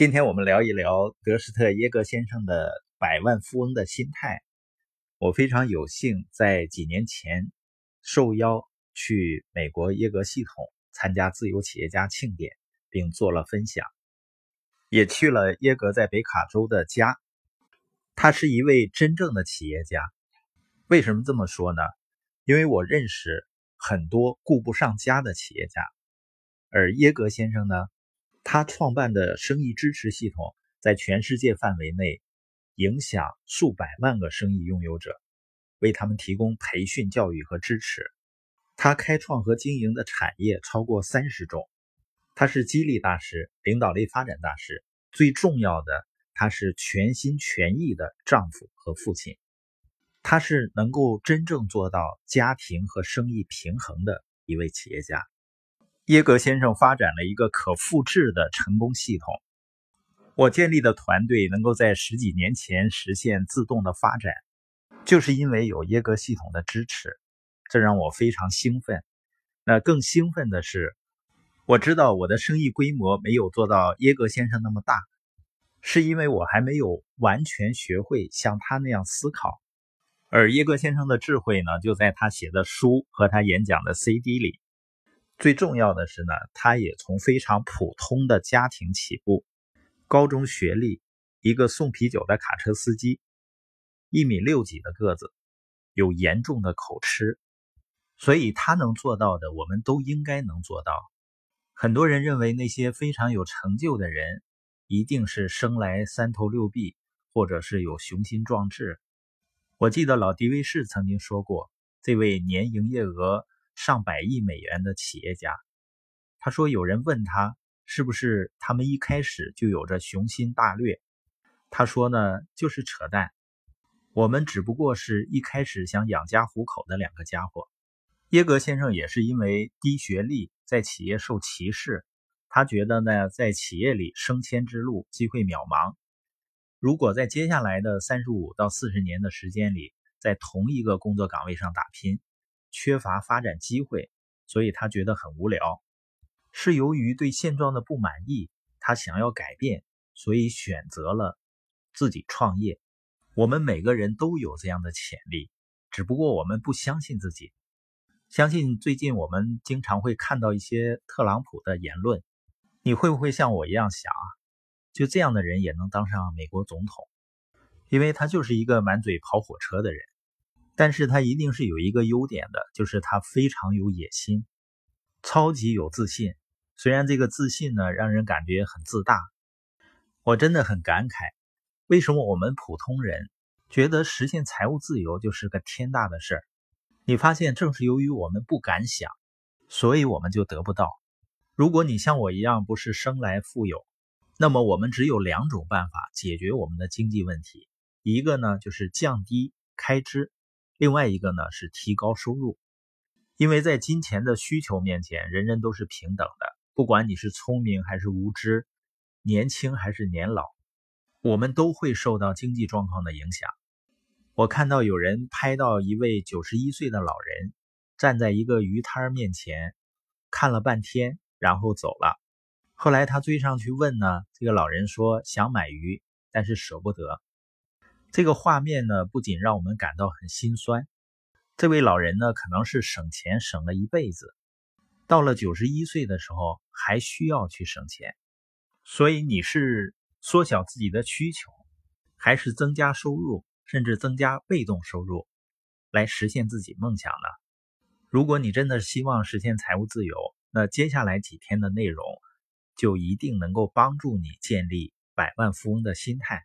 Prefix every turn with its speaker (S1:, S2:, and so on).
S1: 今天我们聊一聊德施特耶格先生的百万富翁的心态。我非常有幸在几年前受邀去美国耶格系统参加自由企业家庆典，并做了分享，也去了耶格在北卡州的家。他是一位真正的企业家。为什么这么说呢？因为我认识很多顾不上家的企业家，而耶格先生呢？他创办的生意支持系统在全世界范围内影响数百万个生意拥有者，为他们提供培训、教育和支持。他开创和经营的产业超过三十种。他是激励大师、领导力发展大师。最重要的，他是全心全意的丈夫和父亲。他是能够真正做到家庭和生意平衡的一位企业家。耶格先生发展了一个可复制的成功系统。我建立的团队能够在十几年前实现自动的发展，就是因为有耶格系统的支持，这让我非常兴奋。那更兴奋的是，我知道我的生意规模没有做到耶格先生那么大，是因为我还没有完全学会像他那样思考。而耶格先生的智慧呢，就在他写的书和他演讲的 CD 里。最重要的是呢，他也从非常普通的家庭起步，高中学历，一个送啤酒的卡车司机，一米六几的个子，有严重的口吃，所以他能做到的，我们都应该能做到。很多人认为那些非常有成就的人，一定是生来三头六臂，或者是有雄心壮志。我记得老迪威士曾经说过，这位年营业额。上百亿美元的企业家，他说：“有人问他是不是他们一开始就有着雄心大略？他说呢，就是扯淡。我们只不过是一开始想养家糊口的两个家伙。”耶格先生也是因为低学历，在企业受歧视，他觉得呢，在企业里升迁之路机会渺茫。如果在接下来的三十五到四十年的时间里，在同一个工作岗位上打拼。缺乏发展机会，所以他觉得很无聊。是由于对现状的不满意，他想要改变，所以选择了自己创业。我们每个人都有这样的潜力，只不过我们不相信自己。相信最近我们经常会看到一些特朗普的言论，你会不会像我一样想啊？就这样的人也能当上美国总统？因为他就是一个满嘴跑火车的人。但是他一定是有一个优点的，就是他非常有野心，超级有自信。虽然这个自信呢，让人感觉很自大。我真的很感慨，为什么我们普通人觉得实现财务自由就是个天大的事儿？你发现，正是由于我们不敢想，所以我们就得不到。如果你像我一样不是生来富有，那么我们只有两种办法解决我们的经济问题：一个呢，就是降低开支。另外一个呢是提高收入，因为在金钱的需求面前，人人都是平等的，不管你是聪明还是无知，年轻还是年老，我们都会受到经济状况的影响。我看到有人拍到一位九十一岁的老人站在一个鱼摊面前，看了半天，然后走了。后来他追上去问呢，这个老人说想买鱼，但是舍不得。这个画面呢，不仅让我们感到很心酸。这位老人呢，可能是省钱省了一辈子，到了九十一岁的时候还需要去省钱。所以你是缩小自己的需求，还是增加收入，甚至增加被动收入，来实现自己梦想呢？如果你真的希望实现财务自由，那接下来几天的内容就一定能够帮助你建立百万富翁的心态。